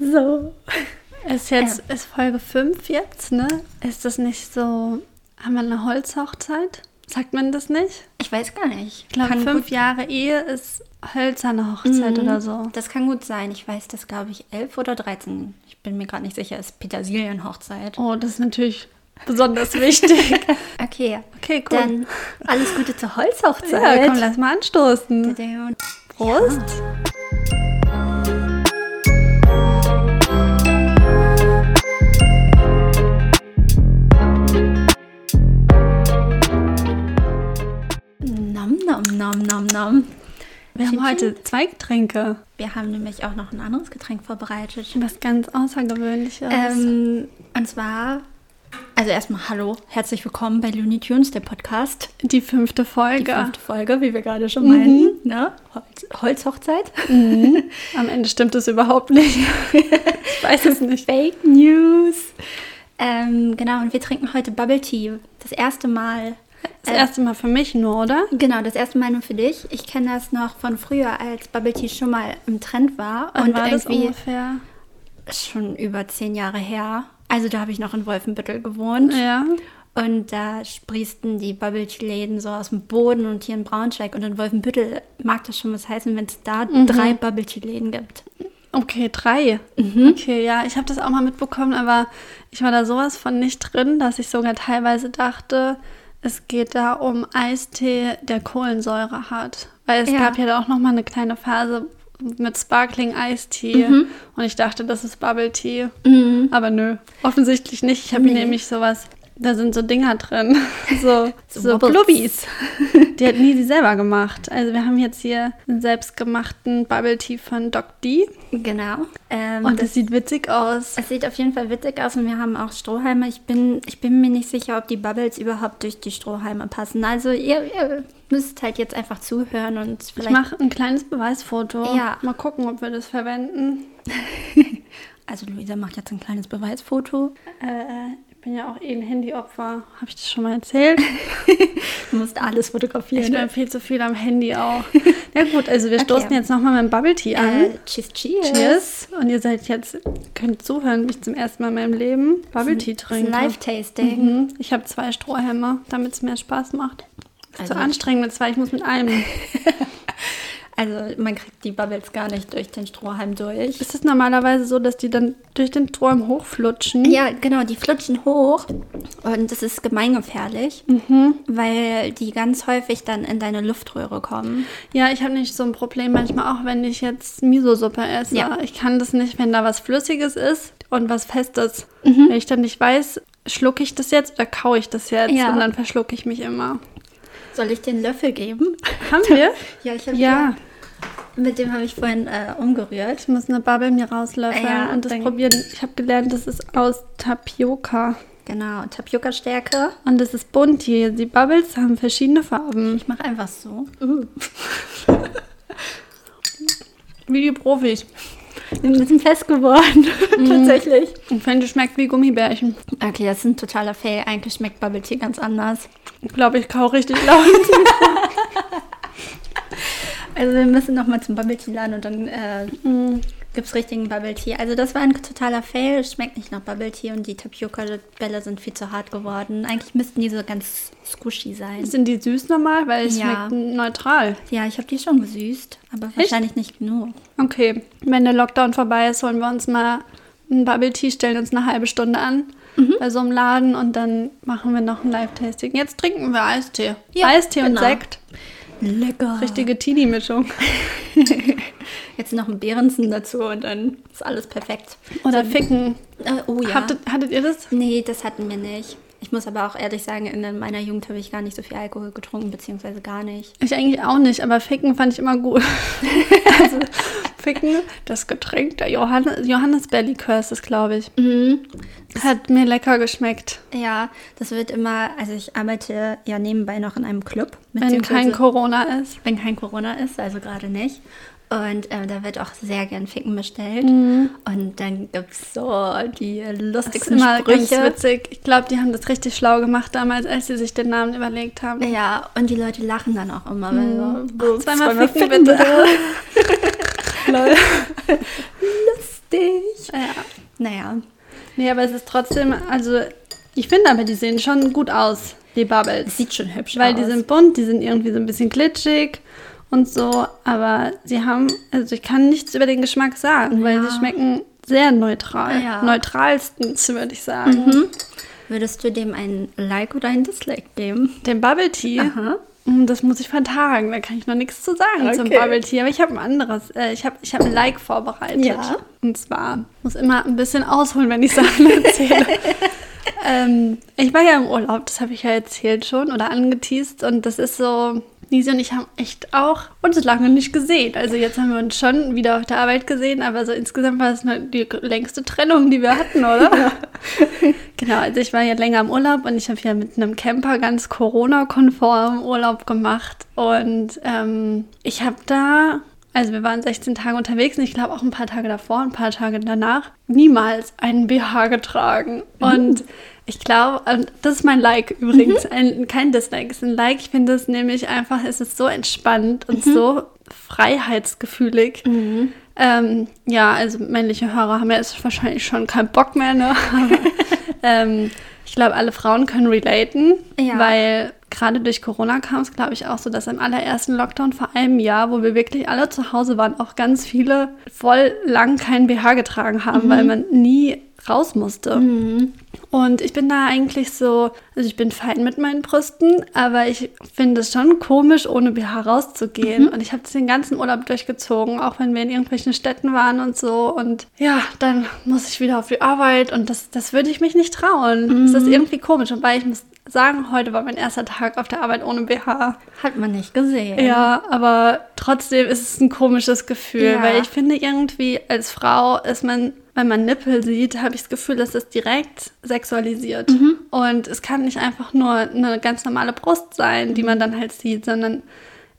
So. Ist jetzt, ist Folge 5 jetzt, ne? Ist das nicht so, haben wir eine Holzhochzeit? Sagt man das nicht? Ich weiß gar nicht. Ich glaube, fünf gut- Jahre Ehe ist hölzerne Hochzeit Mhm. oder so. Das kann gut sein. Ich weiß, das glaube ich 11 oder 13. Ich bin mir gerade nicht sicher. Ist Petersilienhochzeit. Oh, das ist natürlich besonders wichtig. Okay. Okay, cool. Dann alles Gute zur Holzhochzeit. ja, komm, lass mal anstoßen. Prost. Nom, nom, nom, nom, nom. Wir haben heute zwei Getränke. Wir haben nämlich auch noch ein anderes Getränk vorbereitet. Was ganz Außergewöhnliches. Ähm, und zwar, also erstmal Hallo, herzlich willkommen bei Looney Tunes, der Podcast. die fünfte Die Folge. fünfte Folge, wie wir gerade schon meinten. Ne? Holz, Holzhochzeit. Am Ende stimmt es überhaupt nicht. ich weiß es nicht. Fake News. Ähm, genau, und wir trinken heute Bubble Tea. Das erste Mal. Das erste Mal für mich nur, oder? Genau, das erste Mal nur für dich. Ich kenne das noch von früher, als Bubble Tea schon mal im Trend war. Wann und war das irgendwie ungefähr? schon über zehn Jahre her. Also da habe ich noch in Wolfenbüttel gewohnt. Ja. Und da sprießten die Bubble Tea Läden so aus dem Boden und hier in Braunschweig und in Wolfenbüttel mag das schon was heißen, wenn es da Mhm. drei Bubble Tea Läden gibt. Okay, drei. Mhm. Okay, ja, ich habe das auch mal mitbekommen, aber ich war da sowas von nicht drin, dass ich sogar teilweise dachte, es geht da um Eistee, der Kohlensäure hat. Weil es Ja. gab ja da auch noch mal eine kleine Phase mit Sparkling Eistee Mhm. und ich dachte, das ist Bubble Tea. Aber nö, offensichtlich nicht. Ich habe hier Nee. nämlich sowas, da sind so Dinger drin, so, So so. Blubbies. Die hat nie sie selber gemacht. Also wir haben jetzt hier einen selbstgemachten Bubble Tea von Doc D. Genau. Ähm, Und das sieht witzig aus. Es sieht auf jeden Fall witzig aus und wir haben auch Strohhalme. Ich bin, ich bin mir nicht sicher, ob die Bubbles überhaupt durch die Strohhalme passen. Also ihr, ihr müsst halt jetzt einfach zuhören und Ich vielleicht... mache ein kleines Beweisfoto. Ja. Mal gucken, ob wir das verwenden. also Luisa macht jetzt ein kleines Beweisfoto. Äh, ich bin ja auch eh ein Handyopfer. Habe ich das schon mal erzählt? Du musst alles fotografieren. Ich bin viel zu viel am Handy auch. Ja gut, also wir Okay. stoßen jetzt nochmal mit dem Bubble Tea an. äh, cheers, cheers. Cheers. Und ihr seid jetzt, könnt zuhören, wie ich zum ersten Mal in meinem Leben Bubble Tea ist trinke. Live-Tasting. Mhm. Ich habe zwei Strohhalme, damit es mehr Spaß macht. Also- so anstrengend mit zwei, ich muss mit einem. Also man kriegt die Bubbles gar nicht durch den Strohhalm durch. Ist es normalerweise so, dass die dann durch den Strohhalm hochflutschen? Ja, genau, die flutschen hoch und das ist gemeingefährlich, Mhm. weil die ganz häufig dann in deine Luftröhre kommen. Ja, ich habe nicht so ein Problem manchmal auch, wenn ich jetzt Miso-Suppe esse. Ja. Ich kann das nicht, wenn da was Flüssiges ist und was Festes. Mhm. Wenn ich dann nicht weiß, schlucke ich das jetzt oder kaue ich das jetzt Ja. und dann verschlucke ich mich immer. Soll ich den Löffel geben? Haben wir? Ja, ich habe ja, Mit dem habe ich vorhin äh, umgerührt. ich muss eine Bubble mir rauslöffeln Ja, und das probieren. Ich habe gelernt, das ist aus Tapioca. Genau, Tapioca-Stärke. Und das ist bunt hier. Die Bubbles haben verschiedene Farben. Ich mache einfach so. Wie die Profis. Ich bin ein bisschen fest geworden, tatsächlich. Ich finde, es schmeckt wie Gummibärchen. Okay, das ist ein totaler Fail. Eigentlich schmeckt Bubble Tea ganz anders. Ich glaube, ich kau richtig laut. Also wir müssen nochmal zum Bubble Tea laden und dann äh, Mm. gibt es richtigen Bubble Tea. Also das war ein totaler Fail. Es schmeckt nicht nach Bubble Tea und die Tapioca-Bälle sind viel zu hart geworden. Eigentlich müssten die so ganz squishy sein. Sind die süß normal? Weil es Ja. schmeckt neutral. Ja, ich habe die schon gesüßt, aber wahrscheinlich nicht genug. Okay, wenn der Lockdown vorbei ist, holen wir uns mal einen Bubble Tea, stellen uns eine halbe Stunde an Mhm. bei so einem Laden und dann machen wir noch ein Live-Tasting. Jetzt trinken wir Eistee. Ja, Eistee und genau. Sekt. Lecker. Richtige Teenie-Mischung. Jetzt noch ein Behrensen dazu und dann ist alles perfekt. Oder Ficken. Äh, oh ja. Hattet, hattet ihr das? nee, das hatten wir nicht. Ich muss aber auch ehrlich sagen, in meiner Jugend habe ich gar nicht so viel Alkohol getrunken, beziehungsweise gar nicht. Ich eigentlich auch nicht, aber Ficken fand ich immer gut. also, Ficken, das Getränk der Johannes, Johannisbeerlikör ist es, glaube ich. Mhm. Hat mir lecker geschmeckt. Ja, das wird immer, also ich arbeite ja nebenbei noch in einem Club. Wenn kein Corona ist. wenn kein Corona ist, also gerade nicht. Und äh, da wird auch sehr gern Ficken bestellt. Mhm. Und dann gibt es so die Das ist lustigsten immer ganz Sprüche. witzig. Ich glaube, die haben das richtig schlau gemacht damals, als sie sich den Namen überlegt haben. Ja, und die Leute lachen dann auch immer. Weil so, Mhm. Zweimal ficken, bitte. Lol. Lustig. Ja. Naja. Nee, aber es ist trotzdem, also ich finde aber, die sehen schon gut aus, die Bubbles. Es sieht schon hübsch Weil aus. die sind bunt, die sind irgendwie so ein bisschen glitschig und so, aber sie haben, also ich kann nichts über den Geschmack sagen, weil Ja. sie schmecken sehr neutral. Ja. Neutralstens, würde ich sagen. Würdest du dem ein Like oder ein Dislike geben? Den Bubble Tea, Aha. Mm, das muss ich vertagen, da kann ich noch nichts zu sagen zum Okay. Bubble Tea, aber ich habe ein anderes, äh, ich habe ich hab ein Like vorbereitet. Ja. Und zwar, muss immer ein bisschen ausholen, wenn ich Sachen erzähle. ähm, ich war ja im Urlaub, das habe ich ja erzählt schon oder angeteased und das ist so, Nisi und ich haben echt auch uns lange nicht gesehen. Also jetzt haben wir uns schon wieder auf der Arbeit gesehen, aber so insgesamt war es die längste Trennung, die wir hatten, oder? genau, also ich war ja länger im Urlaub und ich habe ja mit einem Camper ganz Corona-konform Urlaub gemacht und ähm, ich habe da also wir waren 16 Tage unterwegs und ich glaube auch ein paar Tage davor, ein paar Tage danach, niemals einen BH getragen. Und ich glaube, und das ist mein Like übrigens, ein, kein Dislike, ist ein Like. Ich finde es nämlich einfach, es ist so entspannt und so freiheitsgefühlig. Ähm, ja, also männliche Hörer haben ja jetzt wahrscheinlich schon keinen Bock mehr, ne? Aber, ähm, ich glaube, alle Frauen können relaten, Ja. weil gerade durch Corona kam es, glaube ich, auch so, dass im allerersten Lockdown vor einem Jahr, wo wir wirklich alle zu Hause waren, auch ganz viele voll lang keinen BH getragen haben, weil man nie raus musste. Und ich bin da eigentlich so, also ich bin fein mit meinen Brüsten, aber ich finde es schon komisch, ohne BH rauszugehen. Und ich habe den ganzen Urlaub durchgezogen, auch wenn wir in irgendwelchen Städten waren und so. Und ja, dann muss ich wieder auf die Arbeit und das, das würde ich mich nicht trauen. Das ist irgendwie komisch. Und weil ich muss sagen, heute war mein erster Tag auf der Arbeit ohne BH. Hat man nicht gesehen. Ja, aber trotzdem ist es ein komisches Gefühl, Ja. weil ich finde irgendwie als Frau ist man, wenn man Nippel sieht, habe ich das Gefühl, dass es direkt sexualisiert. Und es kann nicht einfach nur eine ganz normale Brust sein, die man dann halt sieht, sondern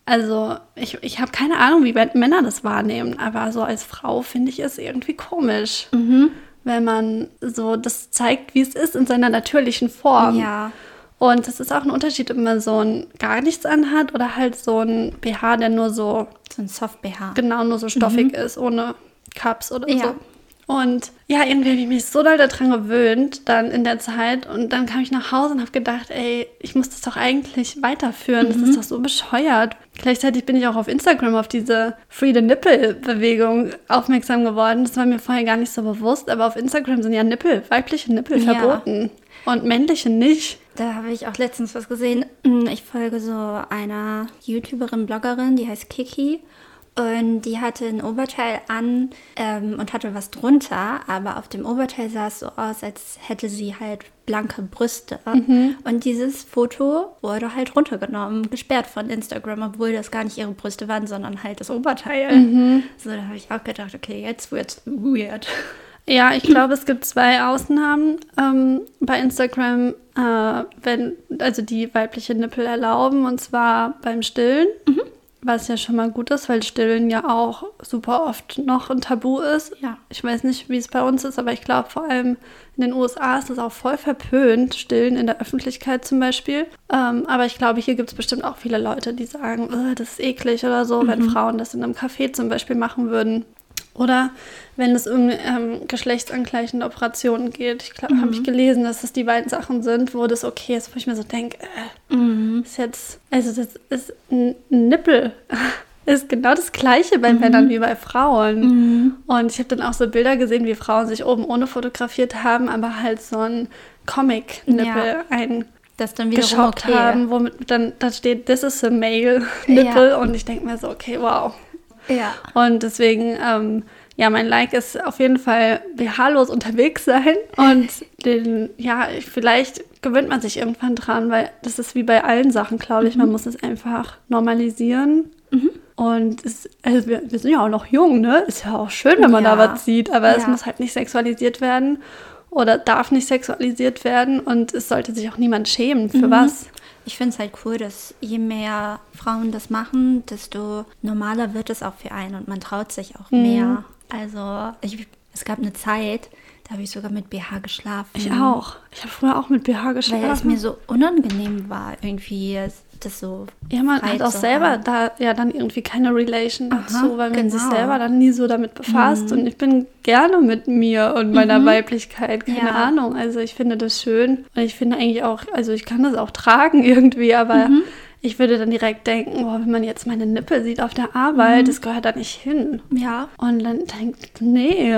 also ich, ich habe keine Ahnung, wie Männer das wahrnehmen, aber so als Frau finde ich es irgendwie komisch. Wenn man so das zeigt, wie es ist in seiner natürlichen Form. Ja. Und es ist auch ein Unterschied, ob man so ein gar nichts anhat oder halt so ein BH, der nur so, So ein Soft-BH. genau nur so stoffig ist, ohne Cups oder Ja. so. Und ja, irgendwie habe ich mich so doll daran gewöhnt, dann in der Zeit. Und dann kam ich nach Hause und habe gedacht, ey, ich muss das doch eigentlich weiterführen. Das ist doch so bescheuert. Gleichzeitig bin ich auch auf Instagram auf diese Free the Nipple-Bewegung aufmerksam geworden. Das war mir vorher gar nicht so bewusst. Aber auf Instagram sind ja Nippel, weibliche Nippel Ja. verboten. Und männliche nicht. Da habe ich auch letztens was gesehen. Mm, Ich folge so einer YouTuberin, Bloggerin, die heißt Kiki. Und die hatte ein Oberteil an ähm, und hatte was drunter, aber auf dem Oberteil sah es so aus, als hätte sie halt blanke Brüste. Und dieses Foto wurde halt runtergenommen, gesperrt von Instagram, obwohl das gar nicht ihre Brüste waren, sondern halt das Oberteil. So, da habe ich auch gedacht, okay, jetzt wird's weird. Ja, ich glaube, es gibt zwei Ausnahmen ähm, bei Instagram, äh, wenn, also die weibliche Nippel erlauben, und zwar beim Stillen, was ja schon mal gut ist, weil Stillen ja auch super oft noch ein Tabu ist. Ja. Ich weiß nicht, wie es bei uns ist, aber ich glaube, vor allem in den USA ist es auch voll verpönt, Stillen in der Öffentlichkeit zum Beispiel. Ähm, aber ich glaube, hier gibt es bestimmt auch viele Leute, die sagen, "Ugh, das ist eklig oder so, wenn Frauen das in einem Café zum Beispiel machen würden. Oder wenn es um ähm, geschlechtsangleichende Operationen geht. Ich glaube, habe ich gelesen, dass das die beiden Sachen sind, wo das okay ist, wo ich mir so denke, äh, ist jetzt, also das ist ein Nippel. Ist genau das gleiche bei Männern wie bei Frauen. Und ich habe dann auch so Bilder gesehen, wie Frauen sich oben ohne fotografiert haben, aber halt so ein Comic-Nippel Ja. ein Das dann geschaut okay. haben, womit dann da steht, this is a male Nippel. Und ich denke mir so, okay, wow. Ja. Und deswegen, ähm, ja, mein Like ist auf jeden Fall BH-los unterwegs sein. Und den, ja, ich- vielleicht gewöhnt man sich irgendwann dran, weil das ist wie bei allen Sachen, glaube ich. Man muss es einfach normalisieren. Und es, also wir, wir sind ja auch noch jung, ne? Ist ja auch schön, wenn man da Ja. was sieht, aber es Ja. muss halt nicht sexualisiert werden oder darf nicht sexualisiert werden und es sollte sich auch niemand schämen für was. Ich finde es halt cool, dass je mehr Frauen das machen, desto normaler wird es auch für einen und man traut sich auch Mhm. mehr. Also ich, es gab eine Zeit, da habe ich sogar mit BH geschlafen. Ich auch. Ich habe früher auch mit BH Weil es geschlafen. mir so unangenehm war irgendwie. Das so. Ja, man hat auch selber haben. da ja dann irgendwie keine Relation Aha, dazu, weil man sich genau. selber dann nie so damit befasst. Und ich bin gerne mit mir und meiner Weiblichkeit, keine Ja. Ahnung. Also ich finde das schön. Und ich finde eigentlich auch, also ich kann das auch tragen irgendwie, aber ich würde dann direkt denken, boah, wenn man jetzt meine Nippel sieht auf der Arbeit, das gehört da nicht hin. Ja. Und dann denkt, nee.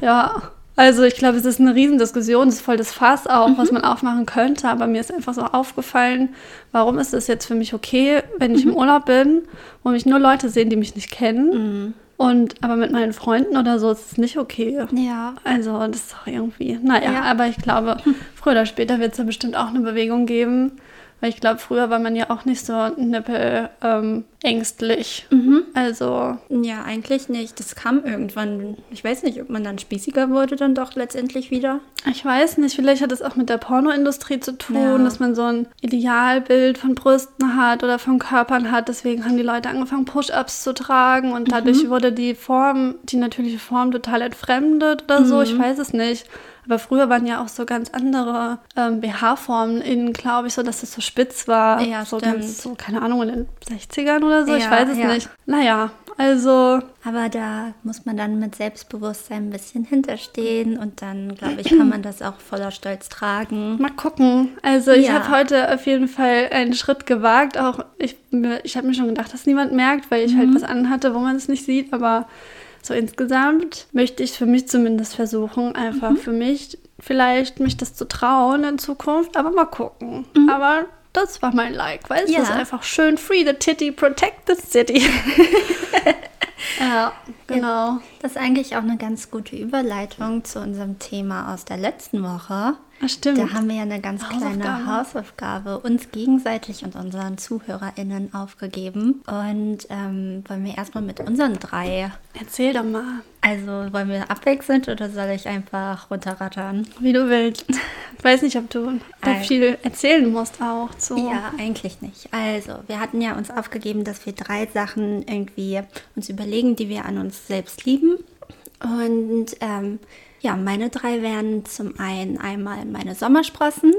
Ja, also ich glaube, es ist eine Riesendiskussion, es ist voll das Fass auch, was man aufmachen könnte, aber mir ist einfach so aufgefallen, warum ist es jetzt für mich okay, wenn ich im Urlaub bin, wo mich nur Leute sehen, die mich nicht kennen. Und aber mit meinen Freunden oder so ist es nicht okay. Ja. Also das ist auch irgendwie, naja, Ja. aber ich glaube, früher oder später wird es da bestimmt auch eine Bewegung geben. Weil ich glaube, früher war man ja auch nicht so nippel ähm, ängstlich. Also Ja, eigentlich nicht. Das kam irgendwann. Ich weiß nicht, ob man dann spießiger wurde, dann doch letztendlich wieder. Ich weiß nicht, vielleicht hat es auch mit der Pornoindustrie zu tun, Ja. dass man so ein Idealbild von Brüsten hat oder von Körpern hat. Deswegen haben die Leute angefangen, Push-Ups zu tragen und dadurch Mhm. wurde die Form, die natürliche Form total entfremdet oder so. Mhm. Ich weiß es nicht. Aber früher waren ja auch so ganz andere ähm, BH-Formen innen, glaube ich, so dass es so spitz war. Ja, so stimmt. ganz, so, keine Ahnung, in den 60ern oder so. ich Ja, weiß es ja. nicht. Naja, also Aber da muss man dann mit Selbstbewusstsein ein bisschen hinterstehen und dann, glaube ich, kann man das auch voller Stolz tragen. Mal gucken. Also ich Ja. habe heute auf jeden Fall einen Schritt gewagt. Auch ich, ich habe mir schon gedacht, dass niemand merkt, weil ich Mhm. halt was anhatte, wo man es nicht sieht. Aber so insgesamt möchte ich für mich zumindest versuchen, einfach Mhm. für mich vielleicht mich das zu trauen in Zukunft. Aber mal gucken. Aber das war mein Like, weil es Mhm. Ja. ist einfach schön free the titty, protect the city. ja, genau. Das ist eigentlich auch eine ganz gute Überleitung zu unserem Thema aus der letzten Woche. Ah, stimmt. Da haben wir ja eine ganz kleine Hausaufgabe. Uns gegenseitig und unseren ZuhörerInnen aufgegeben. Und ähm, wollen wir erstmal mit unseren drei, Erzähl doch mal, also wollen wir abwechselnd oder soll ich einfach runterrattern? wie du willst. Ich weiß nicht, ob du da Äh. viel erzählen musst auch zu. Ja, eigentlich nicht. Also, wir hatten ja uns aufgegeben, dass wir drei Sachen irgendwie uns überlegen, die wir an uns selbst lieben. Und ähm, ja, meine drei wären zum einen einmal meine Sommersprossen,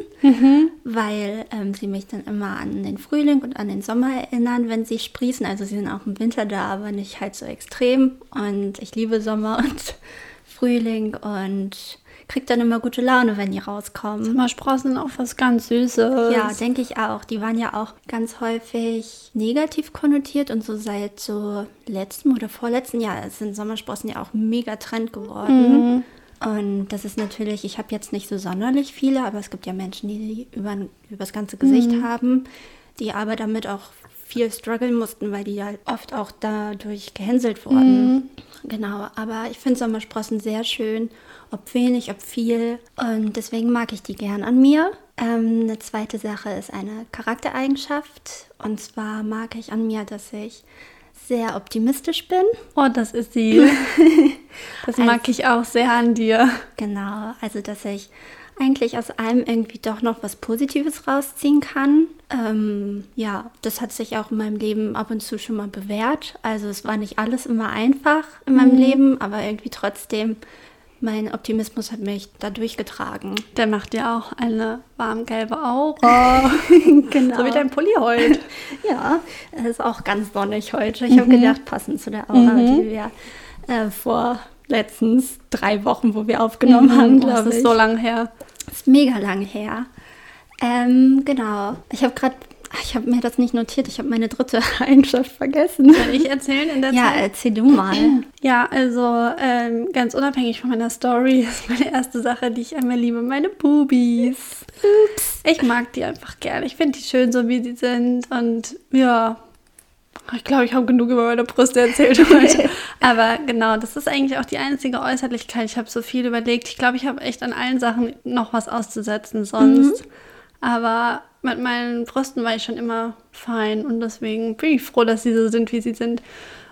weil ähm, sie mich dann immer an den Frühling und an den Sommer erinnern, wenn sie sprießen. Also sie sind auch im Winter da, aber nicht halt so extrem. Und ich liebe Sommer und Frühling und kriege dann immer gute Laune, wenn die rauskommen. Sommersprossen sind auch was ganz Süßes. Ja, denke ich auch. Die waren ja auch ganz häufig negativ konnotiert und so seit so letztem oder vorletzten Jahr sind Sommersprossen ja auch mega Trend geworden. Und das ist natürlich, ich habe jetzt nicht so sonderlich viele, aber es gibt ja Menschen, die die über, über das ganze Gesicht haben, die aber damit auch viel strugglen mussten, weil die halt oft auch dadurch gehänselt wurden. Genau, aber ich finde Sommersprossen sehr schön, ob wenig, ob viel. Und deswegen mag ich die gern an mir. Ähm, eine zweite Sache ist eine Charaktereigenschaft. Und zwar mag ich an mir, dass ich sehr optimistisch bin. Oh, das ist sie. Das mag ich auch sehr an dir. Genau, also dass ich eigentlich aus allem irgendwie doch noch was Positives rausziehen kann. Ähm, ja, das hat sich auch in meinem Leben ab und zu schon mal bewährt. Also es war nicht alles immer einfach in meinem Leben, aber irgendwie trotzdem, mein Optimismus hat mich da durchgetragen. Der macht dir auch eine warmgelbe Aura. genau. So wie dein Pulli heute. Ja, es ist auch ganz sonnig heute. Ich habe gedacht, passend zu der Aura, die wir äh, vor letztens drei Wochen, wo wir aufgenommen haben, Oh, das glaube ich. ist so lang her. ist mega lang her. Ähm, genau. Ich habe gerade, ich habe mir das nicht notiert. Ich habe meine dritte Eigenschaft vergessen. Soll ich erzählen in der Ja, Zeit? erzähl du mal. Ja, also ähm, ganz unabhängig von meiner Story ist meine erste Sache, die ich einmal liebe, meine Boobies. Ups. Ich mag die einfach gerne. Ich finde die schön, so wie sie sind. Und ja, ich glaube, ich habe genug über meine Brüste erzählt heute. Aber genau, das ist eigentlich auch die einzige Äußerlichkeit. Ich habe so viel überlegt. Ich glaube, ich habe echt an allen Sachen noch was auszusetzen sonst. Aber mit meinen Brüsten war ich schon immer fein und deswegen bin ich froh, dass sie so sind, wie sie sind.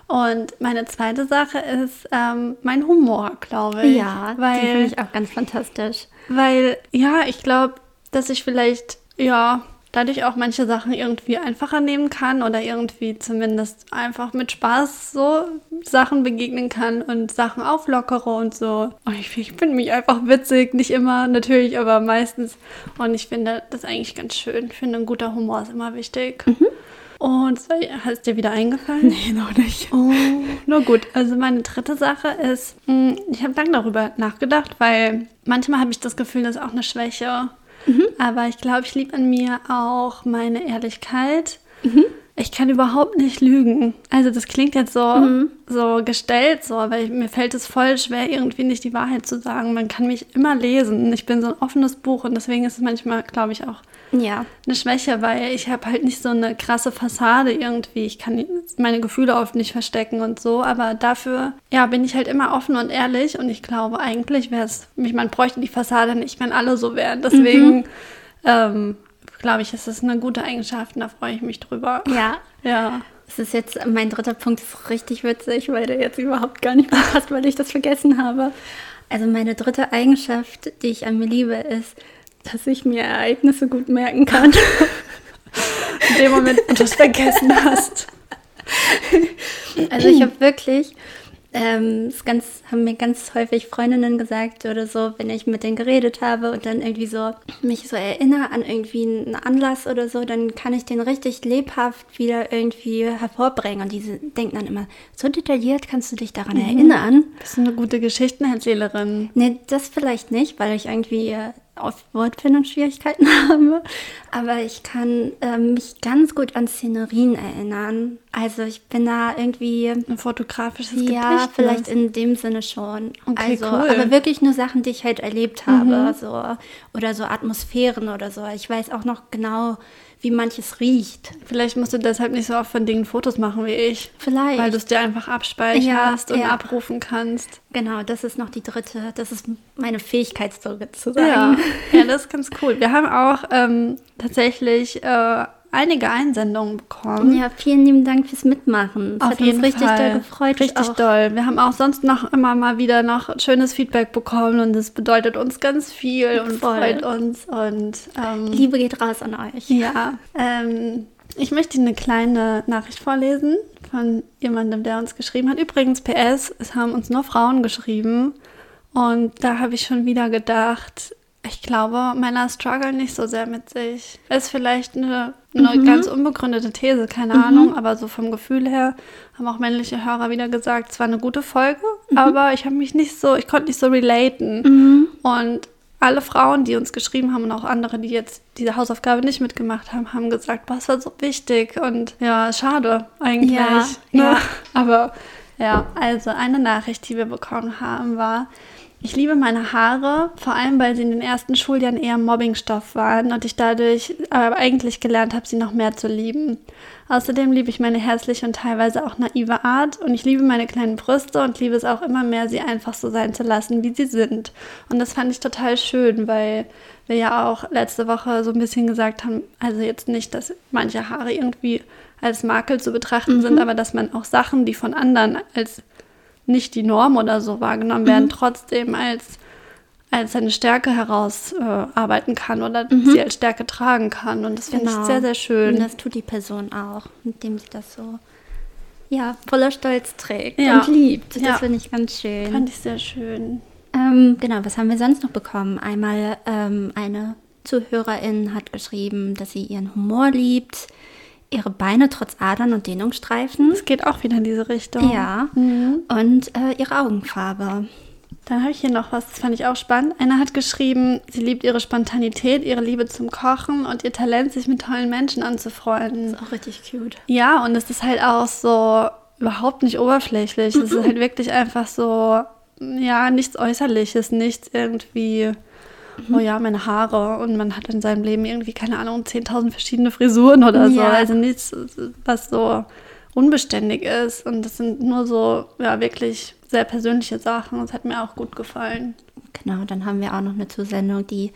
Und meine zweite Sache ist ähm, mein Humor, glaube ich. Ja, weil, finde ich auch ganz fantastisch. weil, ja, ich glaube, dass ich vielleicht, ja, dadurch auch manche Sachen irgendwie einfacher nehmen kann oder irgendwie zumindest einfach mit Spaß so Sachen begegnen kann und Sachen auflockere und so. Und ich, ich finde mich einfach witzig, nicht immer natürlich, aber meistens. Und ich finde das eigentlich ganz schön. Ich finde, ein guter Humor ist immer wichtig. Mhm. Und hat es dir wieder eingefallen? Nee, noch nicht. Oh, nur gut. Also meine dritte Sache ist, hm, ich habe lange darüber nachgedacht, weil manchmal habe ich das Gefühl, das ist auch eine Schwäche. Mhm. Aber ich glaube, ich liebe an mir auch meine Ehrlichkeit. Mhm. Ich kann überhaupt nicht lügen. Also das klingt jetzt so, mhm. so gestellt, so, weil ich, mir fällt es voll schwer, irgendwie nicht die Wahrheit zu sagen. Man kann mich immer lesen. Ich bin so ein offenes Buch und deswegen ist es manchmal, glaube ich, auch ja. eine Schwäche, weil ich habe halt nicht so eine krasse Fassade irgendwie. Ich kann meine Gefühle oft nicht verstecken und so, aber dafür, ja, bin ich halt immer offen und ehrlich und ich glaube, eigentlich wäre es, man bräuchte die Fassade nicht, wenn alle so wären. Deswegen, mhm. ähm, glaube ich, ist das eine gute Eigenschaft und da freue ich mich drüber. Ja. Ja. Das ist jetzt, mein dritter Punkt ist richtig witzig, weil der jetzt überhaupt gar nicht mehr passt, weil ich das vergessen habe. Also meine dritte Eigenschaft, die ich an mir liebe, ist, dass ich mir Ereignisse gut merken kann. In dem Moment, wo du es vergessen hast. Also ich habe wirklich, ähm, ganz, haben mir ganz häufig Freundinnen gesagt oder so, wenn ich mit denen geredet habe und dann irgendwie so mich so erinnere an irgendwie einen Anlass oder so, dann kann ich den richtig lebhaft wieder irgendwie hervorbringen. Und diese denken dann immer, so detailliert kannst du dich daran mhm. erinnern. Bist du eine gute Geschichtenerzählerin? Nee, das vielleicht nicht, weil ich irgendwie oft Wortfindungsschwierigkeiten habe, aber ich kann äh, mich ganz gut an Szenerien erinnern. Also ich bin da irgendwie ein fotografisches Ja, Gedicht, vielleicht in dem Sinne schon. Okay, also, cool. aber wirklich nur Sachen, die ich halt erlebt habe, mhm. so oder so Atmosphären oder so. Ich weiß auch noch genau, wie manches riecht. Vielleicht musst du deshalb nicht so oft von Dingen Fotos machen wie ich. Vielleicht. Weil du es dir einfach abspeicherst ja, und ja. abrufen kannst. Genau, das ist noch die dritte, das ist meine Fähigkeit sozusagen. Ja, ja das ist ganz cool. Wir haben auch ähm, tatsächlich äh, einige Einsendungen bekommen. Ja, vielen lieben Dank fürs Mitmachen. Das Auf hat jeden uns richtig Fall. doll gefreut. Richtig doll. Wir haben auch sonst noch immer mal wieder noch schönes Feedback bekommen und das bedeutet uns ganz viel und Voll. freut uns. Und ähm, Liebe geht raus an euch. Ja. Ähm, ich möchte eine kleine Nachricht vorlesen von jemandem, der uns geschrieben hat. Übrigens, PS, es haben uns nur Frauen geschrieben. Und da habe ich schon wieder gedacht, ich glaube, Männer strugglen nicht so sehr mit sich. Ist vielleicht eine, eine mhm. ganz unbegründete These, keine mhm. Ahnung, aber so vom Gefühl her haben auch männliche Hörer wieder gesagt, es war eine gute Folge, mhm. aber ich habe mich nicht so, ich konnte nicht so relaten. Mhm. Und alle Frauen, die uns geschrieben haben und auch andere, die jetzt diese Hausaufgabe nicht mitgemacht haben, haben gesagt, boah, es war so wichtig und ja, schade eigentlich. Ja, ne? ja. Aber ja, also eine Nachricht, die wir bekommen haben, war, ich liebe meine Haare, vor allem weil sie in den ersten Schuljahren eher Mobbingstoff waren und ich dadurch aber eigentlich gelernt habe, sie noch mehr zu lieben. Außerdem liebe ich meine herzliche und teilweise auch naive Art und ich liebe meine kleinen Brüste und liebe es auch immer mehr, sie einfach so sein zu lassen, wie sie sind. Und das fand ich total schön, weil wir ja auch letzte Woche so ein bisschen gesagt haben, also jetzt nicht, dass manche Haare irgendwie als Makel zu betrachten mhm. sind, aber dass man auch Sachen, die von anderen als nicht die Norm oder so wahrgenommen werden, mhm. trotzdem als, als eine Stärke herausarbeiten äh, kann oder mhm. sie als Stärke tragen kann. Und das finde genau. ich sehr, sehr schön. Und das tut die Person auch, indem sie das so ja, voller Stolz trägt ja. und liebt. Das ja. finde ich ganz schön. Fand ich sehr schön. Ähm, genau, was haben wir sonst noch bekommen? Einmal ähm, eine Zuhörerin hat geschrieben, dass sie ihren Humor liebt, ihre Beine trotz Adern und Dehnungsstreifen. Es geht auch wieder in diese Richtung. Ja. Mhm. Und äh, ihre Augenfarbe. Dann habe ich hier noch was, das fand ich auch spannend. Einer hat geschrieben, sie liebt ihre Spontanität, ihre Liebe zum Kochen und ihr Talent, sich mit tollen Menschen anzufreunden. Das ist auch richtig cute. Ja, und es ist halt auch so überhaupt nicht oberflächlich. Es ist halt wirklich einfach so, ja, nichts Äußerliches, nichts irgendwie mhm. oh ja, meine Haare und man hat in seinem Leben irgendwie, keine Ahnung, 10.000 verschiedene Frisuren oder so. Also nichts, was so unbeständig ist. Und das sind nur so, ja, wirklich sehr persönliche Sachen. Das hat mir auch gut gefallen. Genau, dann haben wir auch noch eine Zusendung, die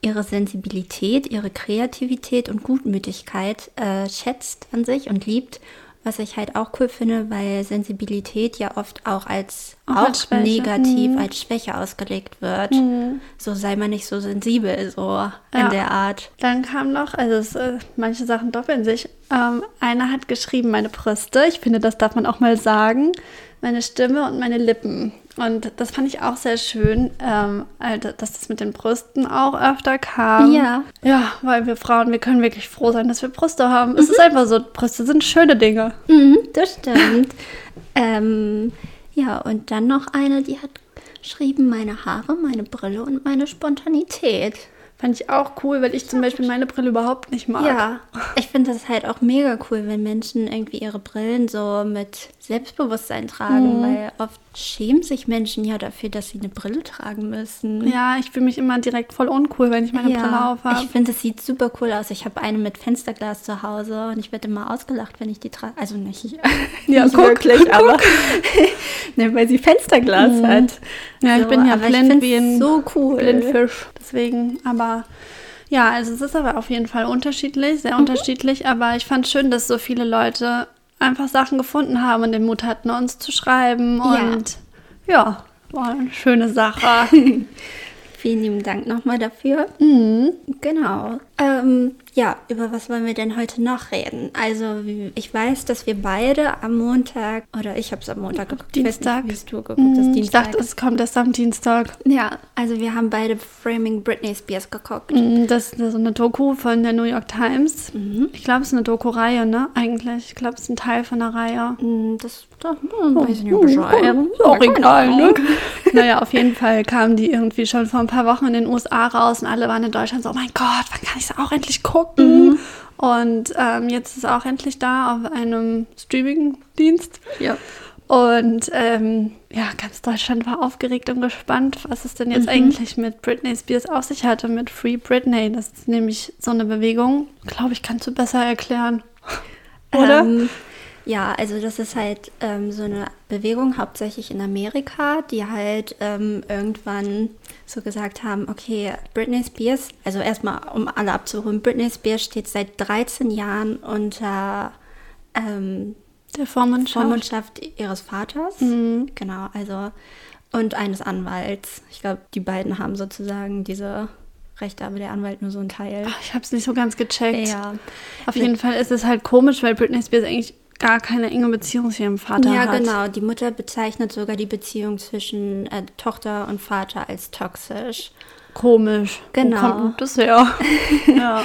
ihre Sensibilität, ihre Kreativität und Gutmütigkeit äh, schätzt an sich und liebt was ich halt auch cool finde, weil Sensibilität ja oft auch als Auch auch, als negativ, Mhm. als Schwäche ausgelegt wird. So sei man nicht so sensibel, so Ja. in der Art. Dann kam noch, also es, äh, manche Sachen doppeln sich. Ähm, einer hat geschrieben, meine Brüste, ich finde, das darf man auch mal sagen, meine Stimme und meine Lippen. Und das fand ich auch sehr schön, ähm, also, dass das mit den Brüsten auch öfter kam. Ja. Ja, weil wir Frauen, wir können wirklich froh sein, dass wir Brüste haben. Es ist einfach so, Brüste sind schöne Dinge. Mhm, das stimmt. ähm, ja, und dann noch eine, die hat geschrieben, meine Haare, meine Brille und meine Spontanität. Fand ich auch cool, weil ich zum Beispiel meine Brille überhaupt nicht mag. Ja, ich finde das halt auch mega cool, wenn Menschen irgendwie ihre Brillen so mit Selbstbewusstsein tragen, weil oft schämen sich Menschen ja dafür, dass sie eine Brille tragen müssen. Ja, ich fühle mich immer direkt voll uncool, wenn ich meine Brille auf habe. ich finde, es sieht super cool aus. Ich habe eine mit Fensterglas zu Hause und ich werde immer ausgelacht, wenn ich die trage. Also nicht, Ja, nicht guck, wirklich, aber ne, weil sie Fensterglas hat. Ja, ich So, bin ja ich blind wie ein so cool. Blindfisch. Deswegen, aber ja, also es ist aber auf jeden Fall unterschiedlich, Mhm. sehr unterschiedlich. Aber ich fand schön, dass so viele Leute einfach Sachen gefunden haben und den Mut hatten, uns zu schreiben. Ja. Und ja, war eine schöne Sache. Vielen lieben Dank nochmal dafür. mhm. Genau. Ähm, ja, über was wollen wir denn heute noch reden? Also, ich weiß, dass wir beide am Montag, oder ich habe es am Montag geguckt, ich weiß Dienstag. nicht, es du geguckt hast, Ich Dienstag. dachte, es kommt erst am Dienstag. ja, also wir haben beide Framing Britney Spears geguckt. Mhm, Das ist so eine Doku von der New York Times. Mhm. Ich glaube, es ist eine Doku-Reihe, ne? Eigentlich. Ich glaube, es ist ein Teil von der Reihe. Mm, Das, das hm, weiß ich nicht Bescheid. Ist auch egal, ne? naja, auf jeden Fall kamen die irgendwie schon vor ein paar Wochen in den USA raus und alle waren in Deutschland so, oh mein Gott, wann kann ich es auch endlich gucken? Und ähm, jetzt ist es auch endlich da auf einem Streaming-Dienst. Ja. Und ähm, ja, ganz Deutschland war aufgeregt und gespannt, was es denn jetzt eigentlich mit Britney Spears auf sich hatte, mit Free Britney. Das ist nämlich so eine Bewegung, glaube ich, kannst du besser erklären. Oder? Ähm, ja, also das ist halt ähm, so eine Bewegung, hauptsächlich in Amerika, die halt ähm, irgendwann so gesagt haben, okay, Britney Spears, also erstmal, um alle abzuholen, Britney Spears steht seit 13 Jahren unter ähm, Der Vormundschaft. Vormundschaft ihres Vaters. Mhm. Genau, also und eines Anwalts. Ich glaube, die beiden haben sozusagen diese Rechte, aber der Anwalt nur so ein Teil. Ach, ich habe es nicht so ganz gecheckt. Ja. Auf jeden Fall ist es halt komisch, weil Britney Spears eigentlich gar keine enge Beziehung zu ihrem Vater Ja, hat. genau. Die Mutter bezeichnet sogar die Beziehung zwischen äh, Tochter und Vater als toxisch. Komisch. Genau. Wo kommt das her? ja.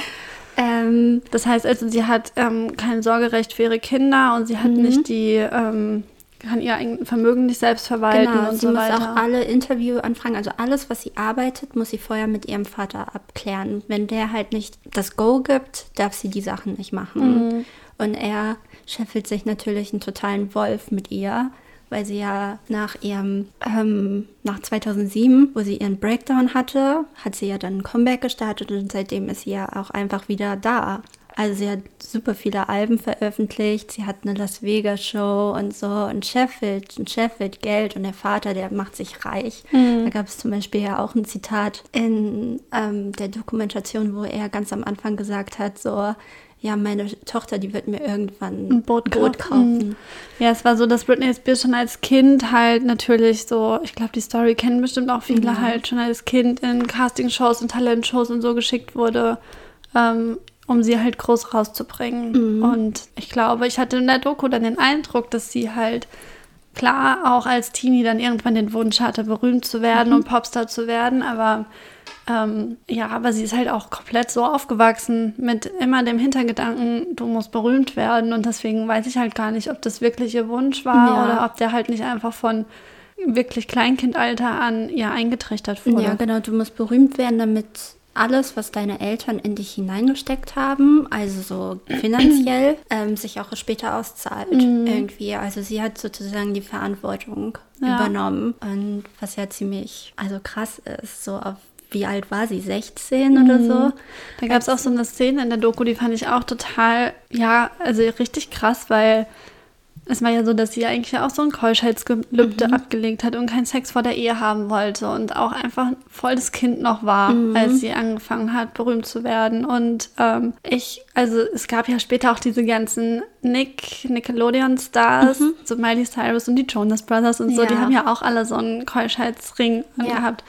Ähm, Das heißt also, sie hat ähm, kein Sorgerecht für ihre Kinder und sie hat Mhm. nicht die, ähm, kann ihr eigenes Vermögen nicht selbst verwalten genau, und sie so muss weiter. auch alle Interviewanfragen, also alles, was sie arbeitet, muss sie vorher mit ihrem Vater abklären. Wenn der halt nicht das Go gibt, darf sie die Sachen nicht machen. Mhm. Und er scheffelt sich natürlich einen totalen Wolf mit ihr, weil sie ja nach ihrem, ähm, nach 2007, wo sie ihren Breakdown hatte, hat sie ja dann ein Comeback gestartet und seitdem ist sie ja auch einfach wieder da. Also sie hat super viele Alben veröffentlicht, sie hat eine Las Vegas Show und so und Sheffield, und Sheffield Geld und der Vater, der macht sich reich. Da gab es zum Beispiel ja auch ein Zitat in ähm, der Dokumentation, wo er ganz am Anfang gesagt hat, so, ja, meine Tochter, die wird mir irgendwann ein Boot, Boot kaufen. kaufen. Ja, es war so, dass Britney Spears schon als Kind halt natürlich so, ich glaube, die Story kennen bestimmt auch viele Ja. halt, schon als Kind in Castingshows und Talentshows und so geschickt wurde, ähm, um sie halt groß rauszubringen. Und ich glaube, ich hatte in der Doku dann den Eindruck, dass sie halt klar auch als Teenie dann irgendwann den Wunsch hatte, berühmt zu werden und Popstar zu werden, aber ähm, ja, aber sie ist halt auch komplett so aufgewachsen mit immer dem Hintergedanken, du musst berühmt werden und deswegen weiß ich halt gar nicht, ob das wirklich ihr Wunsch war Ja. oder ob der halt nicht einfach von wirklich Kleinkindalter an ihr eingetrichtert wurde. Ja, genau, du musst berühmt werden, damit alles, was deine Eltern in dich hineingesteckt haben, also so finanziell, ähm, sich auch später auszahlt irgendwie. Also sie hat sozusagen die Verantwortung Ja. übernommen und was ja ziemlich, also krass ist, so auf wie alt war sie? 16 oder so? Da gab es auch so eine Szene in der Doku, die fand ich auch total, ja, also richtig krass, weil es war ja so, dass sie eigentlich auch so ein Keuschheitsgelübde Mhm. abgelegt hat und keinen Sex vor der Ehe haben wollte und auch einfach voll das Kind noch war, Mhm. als sie angefangen hat, berühmt zu werden. Und ähm, ich, also es gab ja später auch diese ganzen Nick, Nickelodeon-Stars, so Miley Cyrus und die Jonas Brothers und so, die Mhm. Ja. haben ja auch alle so einen Keuschheitsring Ja. gehabt.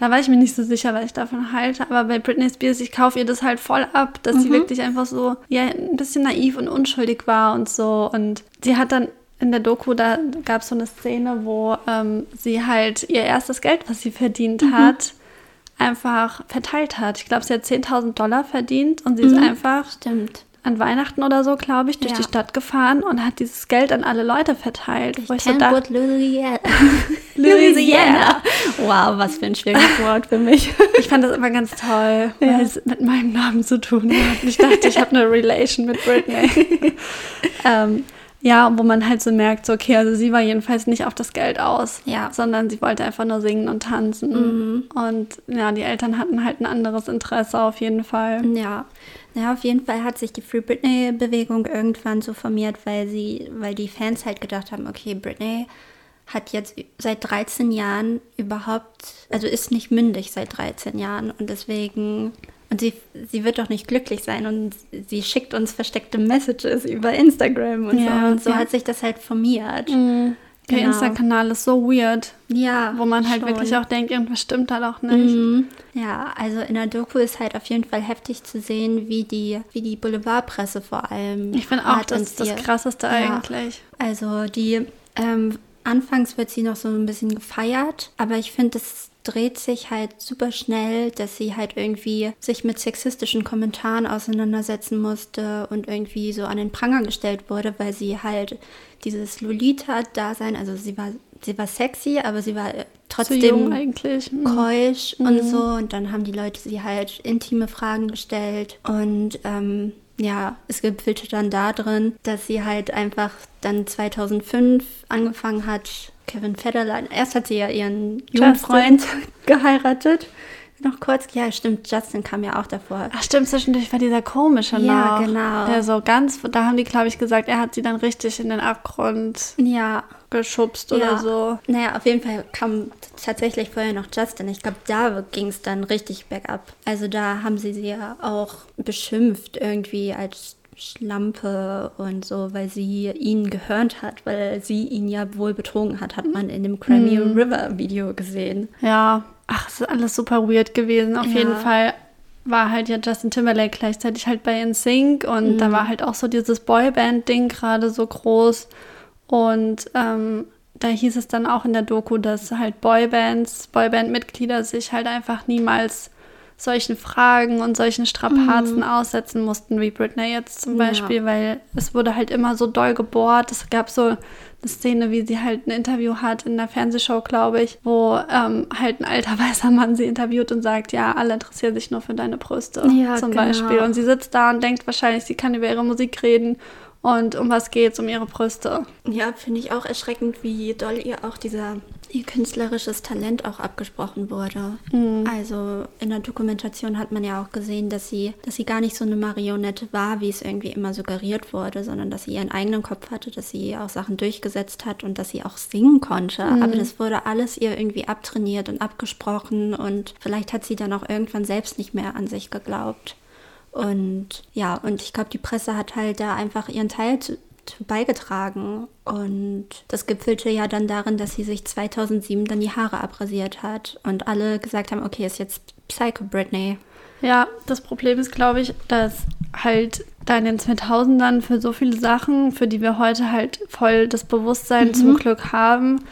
Da war ich mir nicht so sicher, was ich davon halte. Aber bei Britney Spears, ich kaufe ihr das halt voll ab, dass sie wirklich einfach so, ja, ein bisschen naiv und unschuldig war und so. Und sie hat dann in der Doku, da gab es so eine Szene, wo ähm, sie halt ihr erstes Geld, was sie verdient hat, einfach verteilt hat. Ich glaube, sie hat 10.000 Dollar verdient und sie ist einfach Stimmt. An Weihnachten oder so, glaube ich, durch Ja. die Stadt gefahren und hat dieses Geld an alle Leute verteilt. wo ich so dachte, Louisiana. Louisiana. Wow, was für ein schwieriges Wort für mich. Ich fand das immer ganz toll, weil es mit meinem Namen zu tun hat. Ich dachte, ich habe eine Relation mit Britney. ähm, ja, wo man halt so merkt, so, okay, also sie war jedenfalls nicht auf das Geld aus, Ja. sondern sie wollte einfach nur singen und tanzen. Und ja, die Eltern hatten halt ein anderes Interesse auf jeden Fall. Ja. Ja, auf jeden Fall hat sich die Free Britney-Bewegung irgendwann so formiert, weil sie, weil die Fans halt gedacht haben, okay, Britney hat jetzt seit 13 Jahren überhaupt, also ist nicht mündig seit 13 Jahren und deswegen, und sie, sie wird doch nicht glücklich sein und sie schickt uns versteckte Messages über Instagram und Ja, so. Und so ja. hat sich das halt formiert. Der Genau. Insta-Kanal ist so weird, Ja. wo man halt schon. wirklich auch denkt, irgendwas stimmt da doch nicht. Mhm. Ja, also in der Doku ist halt auf jeden Fall heftig zu sehen, wie die, wie die Boulevardpresse vor allem. Ich finde auch, das ist das Krasseste Ja. eigentlich. Also die, ähm, anfangs wird sie noch so ein bisschen gefeiert, aber ich finde, es dreht sich halt super schnell, dass sie halt irgendwie sich mit sexistischen Kommentaren auseinandersetzen musste und irgendwie so an den Pranger gestellt wurde, weil sie halt dieses Lolita-Dasein, also sie war, sie war sexy, aber sie war äh, trotzdem eigentlich. Mhm. keusch und so. Und dann haben die Leute sie halt intime Fragen gestellt. Und ähm, ja, es gipfelte dann da drin, dass sie halt einfach dann 2005 angefangen hat, Kevin Federline. Erst hat sie ja ihren Jugendfreund geheiratet. Noch kurz, ja, stimmt, Justin kam ja auch davor. Ach stimmt, zwischendurch war dieser komische Ja, noch. genau. Der so ganz, da haben die, glaube ich, gesagt, er hat sie dann richtig in den Abgrund Ja, geschubst ja. oder so. Naja, auf jeden Fall kam tatsächlich vorher noch Justin. Ich glaube, da ging es dann richtig bergab. Also da haben sie sie ja auch beschimpft irgendwie als Schlampe und so, weil sie ihn gehört hat, weil sie ihn ja wohl betrogen hat, hat man in dem Grammy River Video gesehen. Ja, ach, es ist alles super weird gewesen. Auf Ja. jeden Fall war halt ja Justin Timberlake gleichzeitig halt bei NSYNC und Mhm. da war halt auch so dieses Boyband-Ding gerade so groß. Und ähm, da hieß es dann auch in der Doku, dass halt Boybands, Boyband-Mitglieder sich halt einfach niemals solchen Fragen und solchen Strapazen aussetzen mussten, wie Britney jetzt zum Mhm. Ja. Beispiel, weil es wurde halt immer so doll gebohrt. Es gab so eine Szene, wie sie halt ein Interview hat in der Fernsehshow, glaube ich, wo ähm, halt ein alter weißer Mann sie interviewt und sagt, ja, alle interessieren sich nur für deine Brüste Ja, zum genau. Beispiel. Und sie sitzt da und denkt wahrscheinlich, sie kann über ihre Musik reden und um was geht's? Um ihre Brüste. Ja, finde ich auch erschreckend, wie doll ihr auch dieser ihr künstlerisches Talent auch abgesprochen wurde. Also in der Dokumentation hat man ja auch gesehen, dass sie, dass sie gar nicht so eine Marionette war, wie es irgendwie immer suggeriert wurde, sondern dass sie ihren eigenen Kopf hatte, dass sie auch Sachen durchgesetzt hat und dass sie auch singen konnte. Aber das wurde alles ihr irgendwie abtrainiert und abgesprochen und vielleicht hat sie dann auch irgendwann selbst nicht mehr an sich geglaubt. Und ja, und ich glaube, die Presse hat halt da einfach ihren Teil zu, zu beigetragen. Und das gipfelte ja dann darin, dass sie sich 2007 dann die Haare abrasiert hat und alle gesagt haben, okay, ist jetzt Psycho Britney. Ja, das Problem ist, glaube ich, dass halt da in den 2000ern für so viele Sachen, für die wir heute halt voll das Bewusstsein zum Glück haben,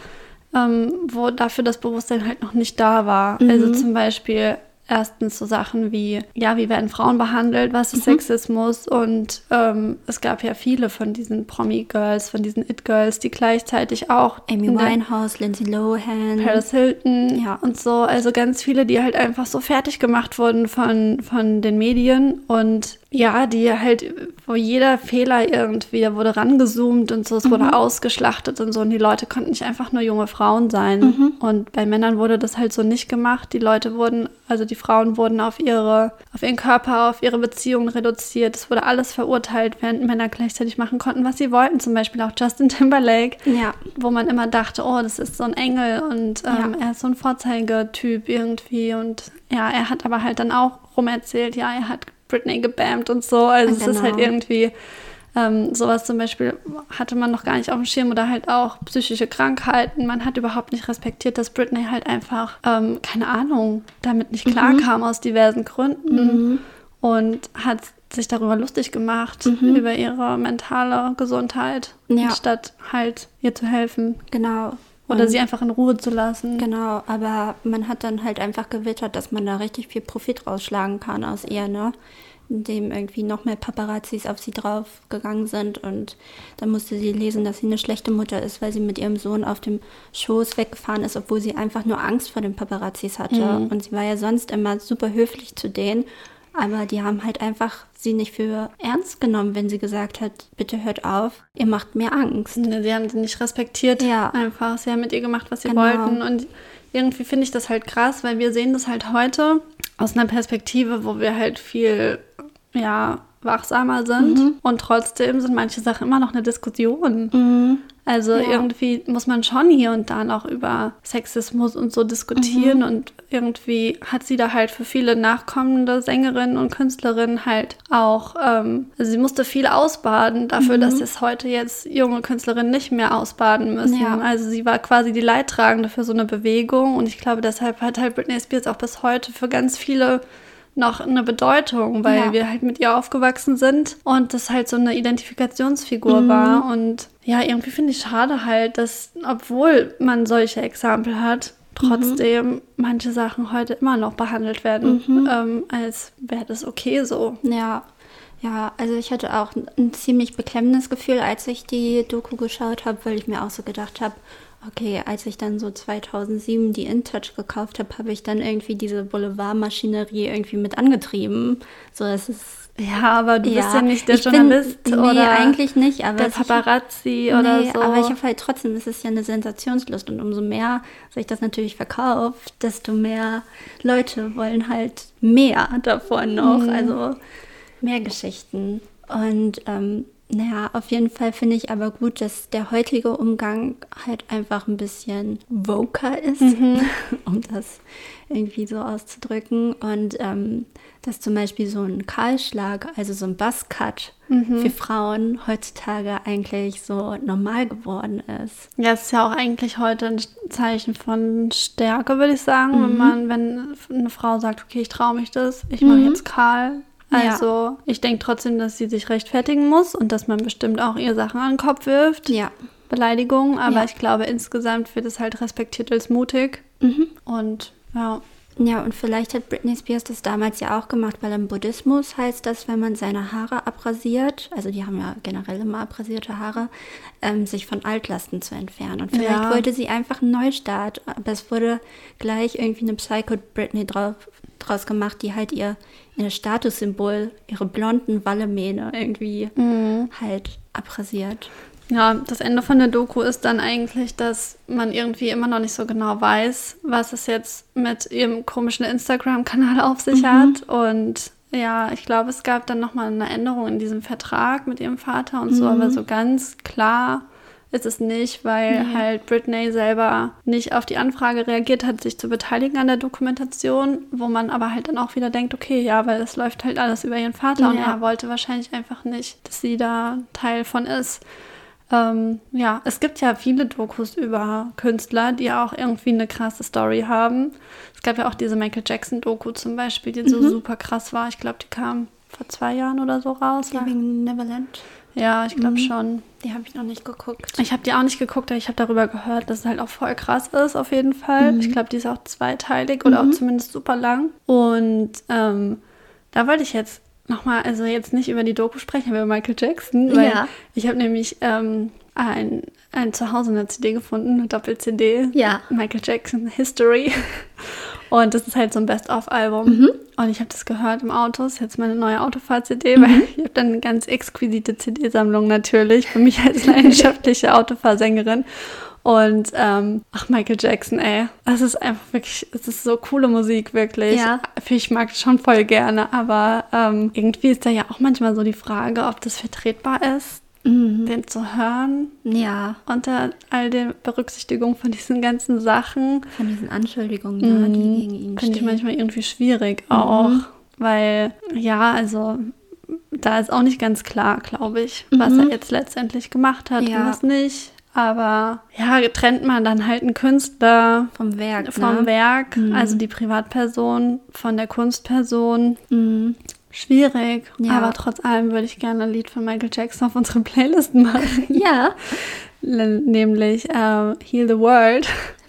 ähm, wo dafür das Bewusstsein halt noch nicht da war. Also zum Beispiel erstens so Sachen wie, ja, wie werden Frauen behandelt, was ist Sexismus und ähm, es gab ja viele von diesen Promi-Girls, von diesen It-Girls, die gleichzeitig auch Amy Winehouse, Lindsay Lohan. Paris Hilton Ja. und so. Also ganz viele, die halt einfach so fertig gemacht wurden von, von den Medien und ja, die halt, wo jeder Fehler irgendwie, da wurde rangezoomt und so, es wurde ausgeschlachtet und so und die Leute konnten nicht einfach nur junge Frauen sein. Und bei Männern wurde das halt so nicht gemacht. Die Leute wurden, also die Frauen wurden auf ihre, auf ihren Körper, auf ihre Beziehungen reduziert. Es wurde alles verurteilt, während Männer gleichzeitig machen konnten, was sie wollten. Zum Beispiel auch Justin Timberlake, Ja. wo man immer dachte, oh, das ist so ein Engel und ähm, Ja. er ist so ein Vorzeigetyp irgendwie. Und ja, er hat aber halt dann auch rumerzählt, ja, er hat Britney gebammt und so. Also es ist Genau. halt irgendwie ähm, sowas zum Beispiel hatte man noch gar nicht auf dem Schirm oder halt auch psychische Krankheiten. Man hat überhaupt nicht respektiert, dass Britney halt einfach, ähm, keine Ahnung, damit nicht klarkam aus diversen Gründen und hat sich darüber lustig gemacht, über ihre mentale Gesundheit, Ja. anstatt halt ihr zu helfen Genau. Oder Und- sie einfach in Ruhe zu lassen. Genau, aber man hat dann halt einfach gewittert, dass man da richtig viel Profit rausschlagen kann aus ihr, ne? Indem irgendwie noch mehr Paparazzis auf sie draufgegangen sind und dann musste sie lesen, dass sie eine schlechte Mutter ist, weil sie mit ihrem Sohn auf dem Schoß weggefahren ist, obwohl sie einfach nur Angst vor den Paparazzis hatte. Und sie war ja sonst immer super höflich zu denen, aber die haben halt einfach sie nicht für ernst genommen, wenn sie gesagt hat, bitte hört auf, ihr macht mir Angst. Ne, Sie haben sie nicht respektiert. Ja. Einfach. Sie haben mit ihr gemacht, was sie Genau. wollten. Und irgendwie finde ich das halt krass, weil wir sehen das halt heute aus einer Perspektive, wo wir halt viel, ja, wachsamer sind. Mhm. Und trotzdem sind manche Sachen immer noch eine Diskussion. Also Ja. irgendwie muss man schon hier und da noch über Sexismus und so diskutieren Mhm. und irgendwie hat sie da halt für viele nachkommende Sängerinnen und Künstlerinnen halt auch, ähm, also sie musste viel ausbaden dafür, Mhm. dass es heute jetzt junge Künstlerinnen nicht mehr ausbaden müssen. Ja. Also sie war quasi die Leidtragende für so eine Bewegung und ich glaube, deshalb hat halt Britney Spears auch bis heute für ganz viele noch eine Bedeutung, weil Ja. wir halt mit ihr aufgewachsen sind und das halt so eine Identifikationsfigur Mhm. war. Und ja, irgendwie finde ich schade halt, dass, obwohl man solche Exempel hat, trotzdem manche Sachen heute immer noch behandelt werden, Mhm. ähm, als wäre das okay so. Ja, ja, also ich hatte auch ein ziemlich beklemmendes Gefühl, als ich die Doku geschaut habe, weil ich mir auch so gedacht habe, okay, als ich dann so 2007 die InTouch gekauft habe, habe ich dann irgendwie diese Boulevardmaschinerie irgendwie mit angetrieben. So, es ist Ja, aber du bist ja nicht der ich bin- Journalist nee, oder eigentlich nicht, aber der es- ich- Paparazzi oder nee, so. aber ich habe halt trotzdem, es ist ja eine Sensationslust und umso mehr sich das natürlich verkauft, desto mehr Leute wollen halt mehr davon noch, Mhm. also mehr Geschichten. Und ähm, naja, auf jeden Fall finde ich aber gut, dass der heutige Umgang halt einfach ein bisschen voker ist, Mhm. um das irgendwie so auszudrücken. Und ähm, dass zum Beispiel so ein Kahlschlag, also so ein Buzzcut Mhm. für Frauen heutzutage eigentlich so normal geworden ist. Ja, es ist ja auch eigentlich heute ein Zeichen von Stärke, würde ich sagen, Mhm. wenn man, wenn eine Frau sagt, okay, ich traue mich das, ich mache jetzt kahl. Ja. Also ich denke trotzdem, dass sie sich rechtfertigen muss und dass man bestimmt auch ihr Sachen an den Kopf wirft. Ja. Beleidigungen, aber Ja. ich glaube, insgesamt wird es halt respektiert als mutig. Mhm. Und ja, Ja, und vielleicht hat Britney Spears das damals ja auch gemacht, weil im Buddhismus heißt das, wenn man seine Haare abrasiert, also die haben ja generell immer abrasierte Haare, ähm, sich von Altlasten zu entfernen. Und vielleicht Ja. wollte sie einfach einen Neustart, aber es wurde gleich irgendwie eine Psycho-Britney drauf, draus gemacht, die halt ihr, ihr Statussymbol, ihre blonden Wallemähne irgendwie halt abrasiert. Ja, das Ende von der Doku ist dann eigentlich, dass man irgendwie immer noch nicht so genau weiß, was es jetzt mit ihrem komischen Instagram-Kanal auf sich hat. Und ja, ich glaube, es gab dann nochmal eine Änderung in diesem Vertrag mit ihrem Vater und so, aber so ganz klar ist es nicht, weil Nee. halt Britney selber nicht auf die Anfrage reagiert hat, sich zu beteiligen an der Dokumentation, wo man aber halt dann auch wieder denkt, okay, ja, weil das läuft halt alles über ihren Vater und Ja. er wollte wahrscheinlich einfach nicht, dass sie da Teil von ist. Ähm, ja, es gibt ja viele Dokus über Künstler, die auch irgendwie eine krasse Story haben. Es gab ja auch diese Michael Jackson-Doku zum Beispiel, die so super krass war. Ich glaube, die kam vor zwei Jahren oder so raus. Living Neverland, Ja, ich glaube schon. die habe ich noch nicht geguckt. Ich habe die auch nicht geguckt, aber ich habe darüber gehört, dass es halt auch voll krass ist, auf jeden Fall. Ich glaube, die ist auch zweiteilig oder auch zumindest super lang. Und ähm, da wollte ich jetzt nochmal, also jetzt nicht über die Doku sprechen, aber über Michael Jackson. Weil Ja. Ich habe nämlich ähm, ein, ein Zuhause eine CD gefunden, eine Doppel-CD. Ja. Michael Jackson History. Und das ist halt so ein Best-of-Album. Mhm. Und ich habe das gehört im Auto. Das ist jetzt meine neue Autofahr-CD, Mhm. weil ich habe dann eine ganz exquisite CD-Sammlung natürlich. Für mich als leidenschaftliche Autofahrsängerin. Und ähm, ach, Michael Jackson, ey. Das ist einfach wirklich, es ist so coole Musik, wirklich. Ja. Ich mag das schon voll gerne, aber ähm, irgendwie ist da ja auch manchmal so die Frage, ob das vertretbar ist, Mhm. den zu hören Ja, unter all der Berücksichtigung von diesen ganzen Sachen. von diesen Anschuldigungen, da, die gegen ihn Finde ich manchmal irgendwie schwierig auch, weil ja, also da ist auch nicht ganz klar, glaube ich, was er jetzt letztendlich gemacht hat Ja. und was nicht. Aber ja, trennt man dann halt einen Künstler Vom Werk, vom ne? Werk, also die Privatperson von der Kunstperson. Mhm. Schwierig, Ja. aber trotz allem würde ich gerne ein Lied von Michael Jackson auf unsere Playlist machen. Ja. Nämlich ähm, Heal the World.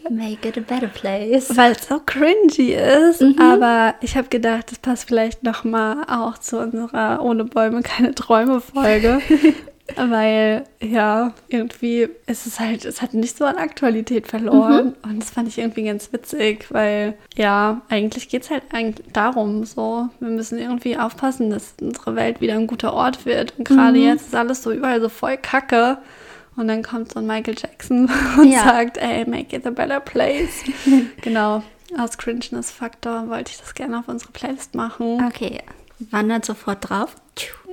Make it a better place. Weil es so cringy ist, Mhm. aber ich habe gedacht, das passt vielleicht noch mal auch zu unserer Ohne Bäume keine Träume Folge, weil ja, irgendwie ist es halt, es hat nicht so an Aktualität verloren Mhm. und das fand ich irgendwie ganz witzig, weil ja, eigentlich geht es halt eigentlich darum so, wir müssen irgendwie aufpassen, dass unsere Welt wieder ein guter Ort wird und gerade Mhm. jetzt ist alles so überall so voll Kacke. Und dann kommt so ein Michael Jackson und Ja. sagt, ey, make it a better place. genau. Aus Cringeness-Faktor wollte ich das gerne auf unsere Playlist machen. Okay, wandert sofort drauf.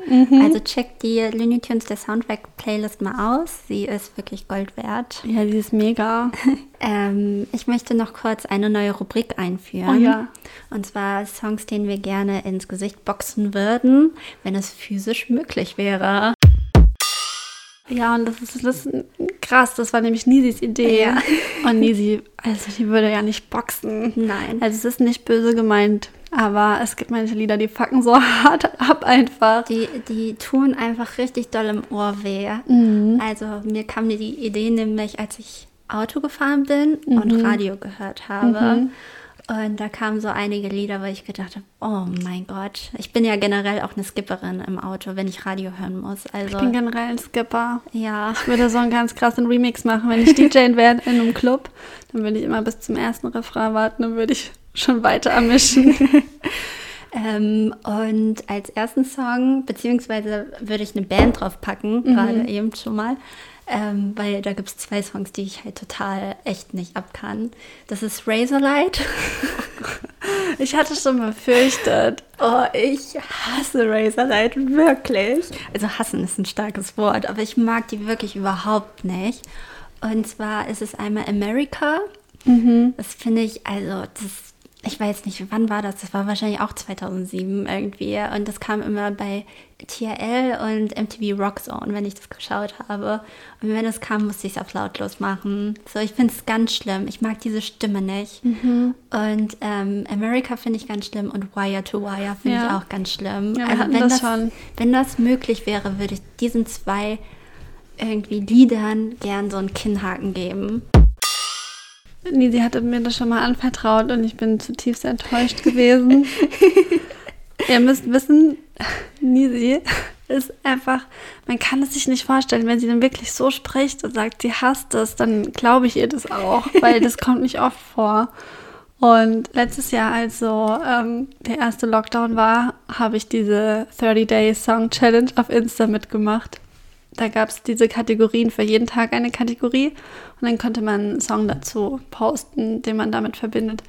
Mhm. Also checkt die Looney Tunes der Soundtrack-Playlist mal aus. Sie ist wirklich Gold wert. Ja, die ist mega. Ähm, ich möchte noch kurz eine neue Rubrik einführen. Oh ja. Und zwar Songs, denen wir gerne ins Gesicht boxen würden, wenn es physisch möglich wäre. Ja, und das ist, das ist krass. Das war nämlich Nisis Idee. Ja. Und Nisi, also die würde ja nicht boxen. Nein. Also es ist nicht böse gemeint, aber es gibt manche Lieder, die fucken so hart ab einfach. Die, die tun einfach richtig doll im Ohr weh. Mhm. Also mir kam die Idee nämlich, als ich Auto gefahren bin und Mhm. Radio gehört habe. Und da kamen so einige Lieder, wo ich gedacht habe, oh mein Gott. Ich bin ja generell auch eine Skipperin im Auto, wenn ich Radio hören muss. Also Ich bin generell ein Skipper. ja, Ich würde so einen ganz krassen Remix machen. Wenn ich DJ wäre in einem Club, dann würde ich immer bis zum ersten Refrain warten, dann würde ich schon weiter ermischen. Ähm, und als ersten Song, beziehungsweise würde ich eine Band draufpacken, gerade eben schon mal, ähm, weil da gibt es zwei Songs, die ich halt total echt nicht ab kann. Das ist Razorlight. Ich hatte schon befürchtet. Oh, ich hasse Razorlight, wirklich. Also hassen ist ein starkes Wort, aber ich mag die wirklich überhaupt nicht. Und zwar ist es einmal America. Das finde ich, also das, ich weiß nicht, wann war das? Das war wahrscheinlich auch 2007 irgendwie. Und das kam immer bei TRL und MTV Rock Zone, wenn ich das geschaut habe. Und wenn es kam, musste ich es auf lautlos machen. So, ich finde es ganz schlimm. Ich mag diese Stimme nicht. Und ähm, America finde ich ganz schlimm und Wire to Wire finde Ja. ich auch ganz schlimm. Ja, also wenn das das, wenn das möglich wäre, würde ich diesen zwei irgendwie Liedern gern so einen Kinnhaken geben. Nisi hatte mir das schon mal anvertraut und ich bin zutiefst enttäuscht gewesen. Ihr müsst wissen, Nisi ist einfach, man kann es sich nicht vorstellen, wenn sie dann wirklich so spricht und sagt, sie hasst es, dann glaube ich ihr das auch, weil das kommt nicht oft vor. Und letztes Jahr, als so ähm, der erste Lockdown war, habe ich diese 30-Day Song Challenge auf Insta mitgemacht. Da gab es diese Kategorien für jeden Tag eine Kategorie und dann konnte man einen Song dazu posten, den man damit verbindet.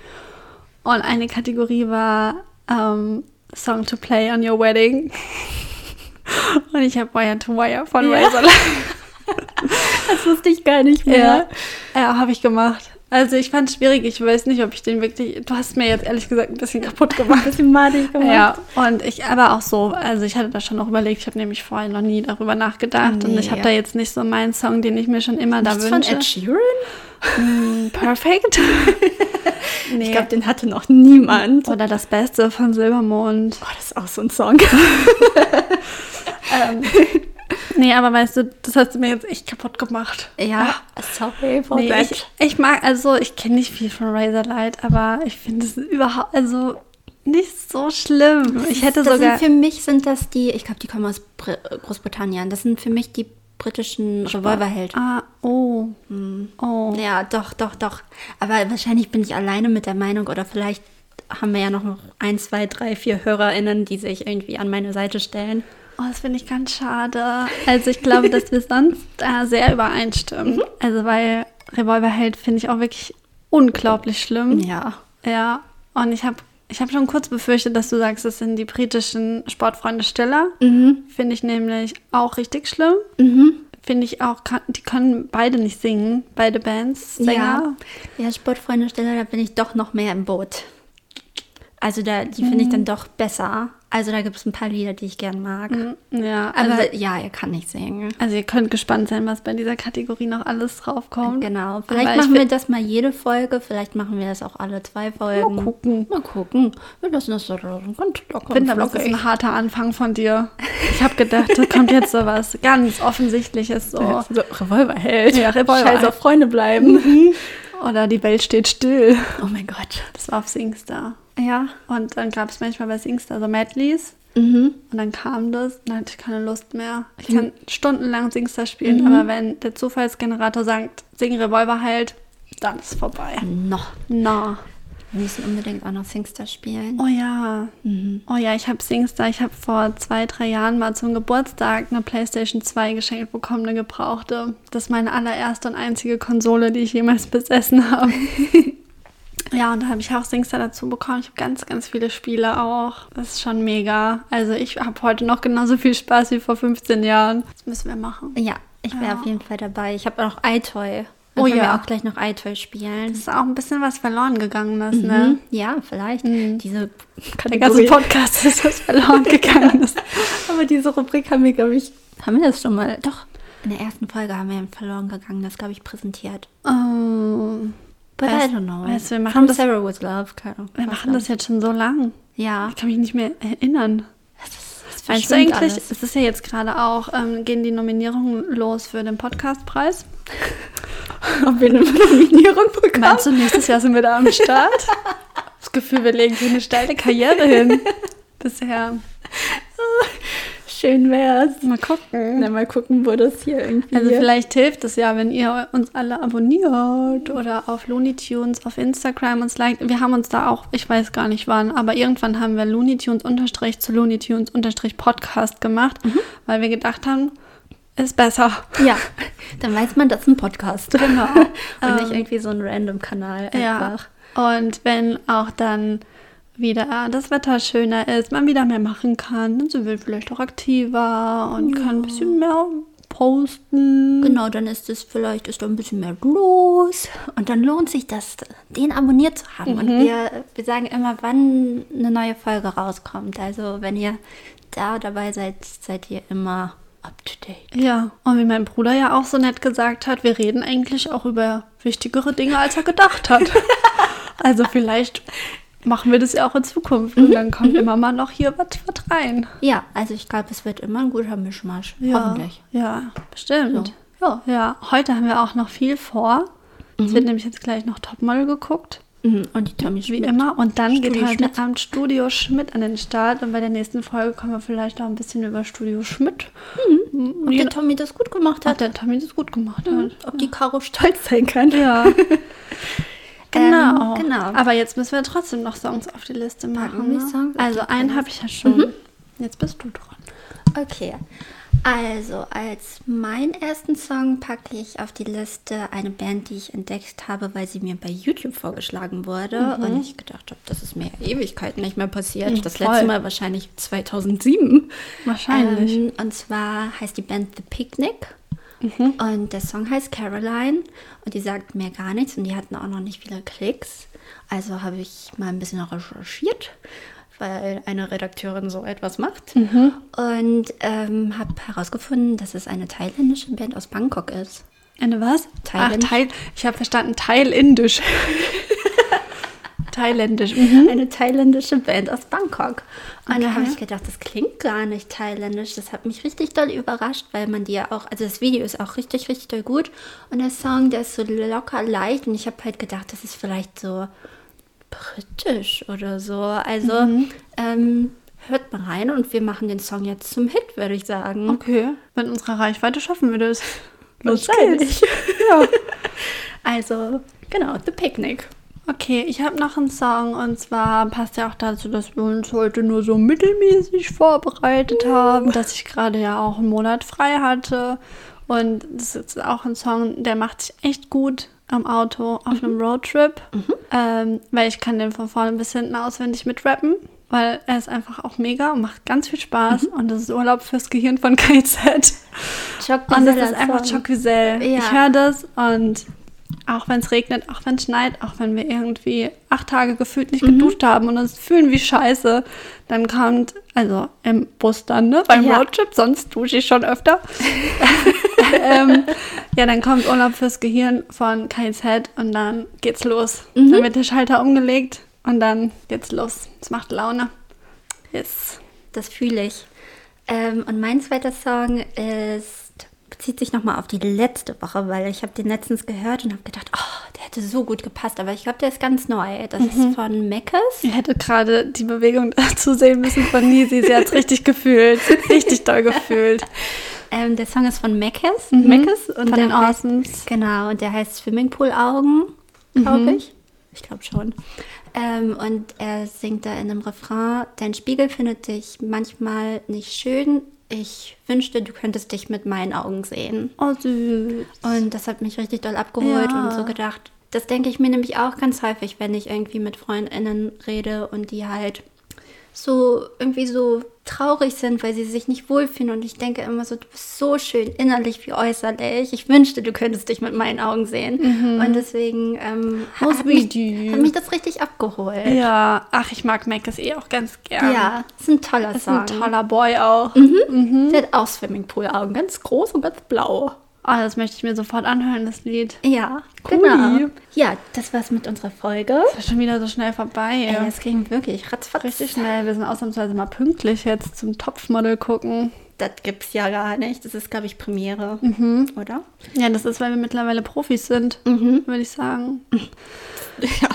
Und eine Kategorie war ähm, Song to play on your wedding. Und ich habe Wire to Wire von Ja. Razorlight. Das wusste ich gar nicht Ja, ja habe ich gemacht. Also ich fand es schwierig. Ich weiß nicht, ob ich den wirklich. Du hast mir jetzt ehrlich gesagt ein bisschen kaputt gemacht. bisschen madig gemacht. Ja, und ich aber auch so, also ich hatte da schon noch überlegt, ich habe nämlich vorher noch nie darüber nachgedacht und ich habe Nee. da jetzt nicht so meinen Song, den ich mir schon immer da Nichts von wünsche. Ed Sheeran? Mm, Perfekt. nee. Ich glaube, den hatte noch niemand. Oder das Beste von Silbermond. Oh, das ist auch so ein Song. Ähm, nee, aber weißt du, das hast du mir jetzt echt kaputt gemacht. ja, sorry for Nee, that. ich, ich mag, also ich kenne nicht viel von Razorlight, aber ich finde es überhaupt, also nicht so schlimm. Ich hätte das sogar. Sind, für mich sind das die, ich glaube, die kommen aus Br Großbritannien. Das sind für mich die britischen Revolverhelden. Ah, oh. Oh. Ja, doch, doch, doch. Aber wahrscheinlich bin ich alleine mit der Meinung oder vielleicht haben wir ja noch ein, zwei, drei, vier HörerInnen, die sich irgendwie an meine Seite stellen. Oh, das finde ich ganz schade. Also ich glaube, dass wir sonst äh, sehr übereinstimmen. Also weil Revolverheld finde ich auch wirklich unglaublich schlimm. Ja. Ja, und ich habe ich hab schon kurz befürchtet, dass du sagst, es sind die britischen Sportfreunde Stiller. Finde ich nämlich auch richtig schlimm. Finde ich auch, die können beide nicht singen, beide Bands, Sänger. Ja. ja, Sportfreunde Stelle, da bin ich doch noch mehr im Boot. Also da, die finde ich dann doch besser. Also da gibt es ein paar Lieder, die ich gern mag. Ja, Aber aber ja, er kann nicht singen. also ihr könnt gespannt sein, was bei dieser Kategorie noch alles draufkommt. Genau. Aber Vielleicht ich machen wir das mal jede Folge, vielleicht machen wir das auch alle zwei Folgen. Mal gucken. Mal gucken. Wir lassen das so ganz locker aber das ist ein harter Anfang von dir. Ich habe gedacht, da kommt jetzt so was ganz Offensichtliches so. So, Revolverheld. Ja, Revolver. Scheiß auf Freunde bleiben. Oder die Welt steht still. Oh mein Gott. Das war auf Singstar. Ja. Und dann gab es manchmal bei Singstar so Medleys. Mhm. Und dann kam das, dann hatte ich keine Lust mehr. Ich kann stundenlang Singstar spielen, aber wenn der Zufallsgenerator sagt, sing Revolver halt, dann ist vorbei. Noch. Na. Wir müssen unbedingt auch noch Singstar spielen. Oh ja. Oh ja, ich habe Singstar, ich habe vor zwei, drei Jahren mal zum Geburtstag eine Playstation 2 geschenkt bekommen, eine gebrauchte. Das ist meine allererste und einzige Konsole, die ich jemals besessen habe. ja, und da habe ich auch Singstar dazu bekommen. Ich habe ganz, ganz viele Spiele auch. Das ist schon mega. Also ich habe heute noch genauso viel Spaß wie vor 15 Jahren. Das müssen wir machen. Ja, ich wäre Ja. auf jeden Fall dabei. Ich habe auch iToy. Dann Oh können ja. wir auch gleich noch iToy spielen. Das ist auch ein bisschen was verloren gegangen ist, ne? Mhm. Ja, vielleicht. Diese Der ganze Podcast ist was verloren gegangen ist. Aber diese Rubrik haben wir, glaube ich, haben wir das schon mal? Doch. In der ersten Folge haben wir verloren gegangen, das glaube ich präsentiert. Oh. But Weißt- I don't know. weißt du, wir machen From das- Sarah with Love. Keine. Wir machen das jetzt schon so lang. Ja. Ich kann mich nicht mehr erinnern. Das Meinst du verschwimmt eigentlich, alles. es ist ja jetzt gerade auch, ähm, gehen die Nominierungen los für den Podcastpreis? Ob wir eine Nominierung bekommen? Meinst du, nächstes Jahr sind wir da am Start? Das Gefühl, wir legen hier eine steile Karriere hin. Bisher. Schön wär's. Mal gucken. Na, mal gucken, wo das hier irgendwie... Also vielleicht hilft es ja, wenn ihr uns alle abonniert oder auf Looney Tunes auf Instagram uns liked. Wir haben uns da auch, ich weiß gar nicht wann, aber irgendwann haben wir Looney Tunes unterstrich zu Looney Tunes unterstrich Podcast gemacht, weil wir gedacht haben, ist besser. Ja, dann weiß man, das ist ein Podcast. Genau. Und nicht Ähm, irgendwie so ein random Kanal Ja. einfach. Und wenn auch dann wieder das Wetter schöner ist, man wieder mehr machen kann, dann sind wir vielleicht auch aktiver und können ein bisschen mehr posten. Genau, dann ist es vielleicht ist da ein bisschen mehr los und dann lohnt sich das, den abonniert zu haben. Und wir, wir sagen immer, wann eine neue Folge rauskommt. Also wenn ihr da dabei seid, seid ihr immer up to date. Ja, und wie mein Bruder ja auch so nett gesagt hat, wir reden eigentlich auch über wichtigere Dinge, als er gedacht hat. also vielleicht machen wir das ja auch in Zukunft und dann kommt immer mal noch hier was was rein. Ja, also ich glaube, es wird immer ein guter Mischmasch. Ja, Hoffentlich. Ja, bestimmt. Ja. Ja, heute haben wir auch noch viel vor. Es wird nämlich jetzt gleich noch Topmodel geguckt. Mhm. Und die Tommy Wie Schmidt. immer. Und dann geht Studio heute Schmidt. Abend Studio Schmidt an den Start. Und bei der nächsten Folge kommen wir vielleicht auch ein bisschen über Studio Schmidt. Ob der Tommy das gut gemacht Hat hat. der Tommy das gut gemacht hat. Ob die Caro stolz sein kann. Ja. genau. Ähm, genau. Aber jetzt müssen wir trotzdem noch Songs auf die Liste machen. Ne? Songs Also einen habe ich ja schon. Jetzt bist du dran. Okay. Also, als meinen ersten Song packe ich auf die Liste eine Band, die ich entdeckt habe, weil sie mir bei YouTube vorgeschlagen wurde. Und ich gedacht habe, das ist mir Ewigkeiten nicht mehr passiert. Mhm, das voll. letzte Mal wahrscheinlich 2007. Wahrscheinlich. Ähm, und zwar heißt die Band The Picnic. Und der Song heißt Caroline. Und die sagt mir gar nichts. Und die hatten auch noch nicht viele Klicks. Also habe ich mal ein bisschen recherchiert, weil eine Redakteurin so etwas macht. Und ähm, habe herausgefunden, dass es eine thailändische Band aus Bangkok ist. Eine was? Thailändisch. Ach, Teil. Ich habe verstanden, Thailindisch. Thailändisch. Mhm. Eine thailändische Band aus Bangkok. Und da habe Okay. ich gedacht, das klingt gar nicht thailändisch. Das hat mich richtig doll überrascht, weil man die ja auch, also das Video ist auch richtig, richtig doll gut. Und der Song, der ist so locker leicht. Und ich habe halt gedacht, das ist vielleicht so britisch oder so. Also ähm, hört mal rein und wir machen den Song jetzt zum Hit, würde ich sagen. Okay. Mit unserer Reichweite schaffen wir das. Los geht's. Ja. Also, genau, The Picnic. Okay, ich habe noch einen Song und zwar passt ja auch dazu, dass wir uns heute nur so mittelmäßig vorbereitet haben, dass ich gerade ja auch einen Monat frei hatte. Und das ist auch ein Song, der macht sich echt gut am Auto auf einem Roadtrip, ähm, weil ich kann den von vorne bis hinten auswendig mitrappen, weil er ist einfach auch mega und macht ganz viel Spaß und das ist Urlaub fürs Gehirn von KZ. Choc Und das ist einfach Song. Chocusel. Ja. Ich höre das und auch wenn es regnet, auch wenn es schneit, auch wenn wir irgendwie acht Tage gefühlt nicht Mhm. geduscht haben und uns fühlen wie Scheiße, dann kommt, also im Bus dann, ne, beim Ja. Roadtrip, sonst dusche ich schon öfter. ähm, ja, dann kommt Urlaub fürs Gehirn von KZ und dann geht's los. Mhm. Dann wird der Schalter umgelegt und dann geht's los. Es macht Laune. Yes. Das fühle ich. Ähm, und mein zweiter Song ist, bezieht sich nochmal auf die letzte Woche, weil ich habe den letztens gehört und habe gedacht, oh, der hätte so gut gepasst. Aber ich glaube, der ist ganz neu. Das ist von Meckes. Ihr hättet gerade die Bewegung dazu sehen müssen von Nisi. Sie hat es richtig gefühlt. Richtig doll gefühlt. Ähm, der Song ist von Meckes. Meckes und Von der den heißt, Awesomes. Genau, und der heißt Swimmingpool-Augen, glaube ich. Ich glaube schon. Ähm, und er singt da in einem Refrain, dein Spiegel findet dich manchmal nicht schön. Ich wünschte, du könntest dich mit meinen Augen sehen. Oh, süß. Und das hat mich richtig doll abgeholt Ja. und so gedacht. Das denke ich mir nämlich auch ganz häufig, wenn ich irgendwie mit FreundInnen rede und die halt so irgendwie so traurig sind, weil sie sich nicht wohlfühlen. Und ich denke immer so, du bist so schön innerlich wie äußerlich. Ich wünschte, du könntest dich mit meinen Augen sehen. Und deswegen ähm, hat, mich, hat mich das richtig abgeholt. Ja, ach, ich mag Mac ist eh auch ganz gern. Ja, ist ein toller Ist Song. ein toller Boy auch. Der hat auch Swimmingpool-Augen, ganz groß und ganz blau. Ah, das möchte ich mir sofort anhören, das Lied. Ja, Cooli. genau. Ja, das war's mit unserer Folge. Das ist schon wieder so schnell vorbei. Ey, es ging wirklich ratzfatz. Richtig schnell. Wir sind ausnahmsweise mal pünktlich jetzt zum Topfmodel gucken. Das gibt's ja gar nicht. Das ist, glaube ich, Premiere. Oder? Ja, das ist, weil wir mittlerweile Profis sind, würde ich sagen. Ja,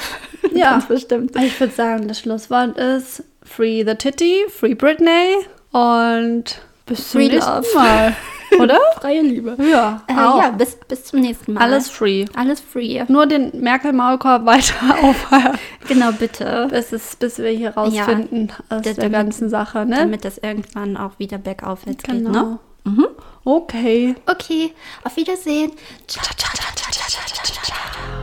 Ja. ganz bestimmt. Ich würde sagen, das Schlusswort ist Free the Titty, Free Britney und bis zum Free nächsten Love. Mal. Oder? Freie Liebe. Ja, Äh, auch. ja, bis, bis zum nächsten Mal. Alles free. Alles free. Nur den Merkel-Maulkorb weiter aufhören, Genau, bitte. bis, es, bis wir hier rausfinden aus das- der ganzen Sache, ne? Damit das irgendwann auch wieder bergaufwärts geht, Genau. ne? Mhm. Okay. Okay, auf Wiedersehen. Ciao, ciao, ciao, ciao, ciao, ciao, ciao.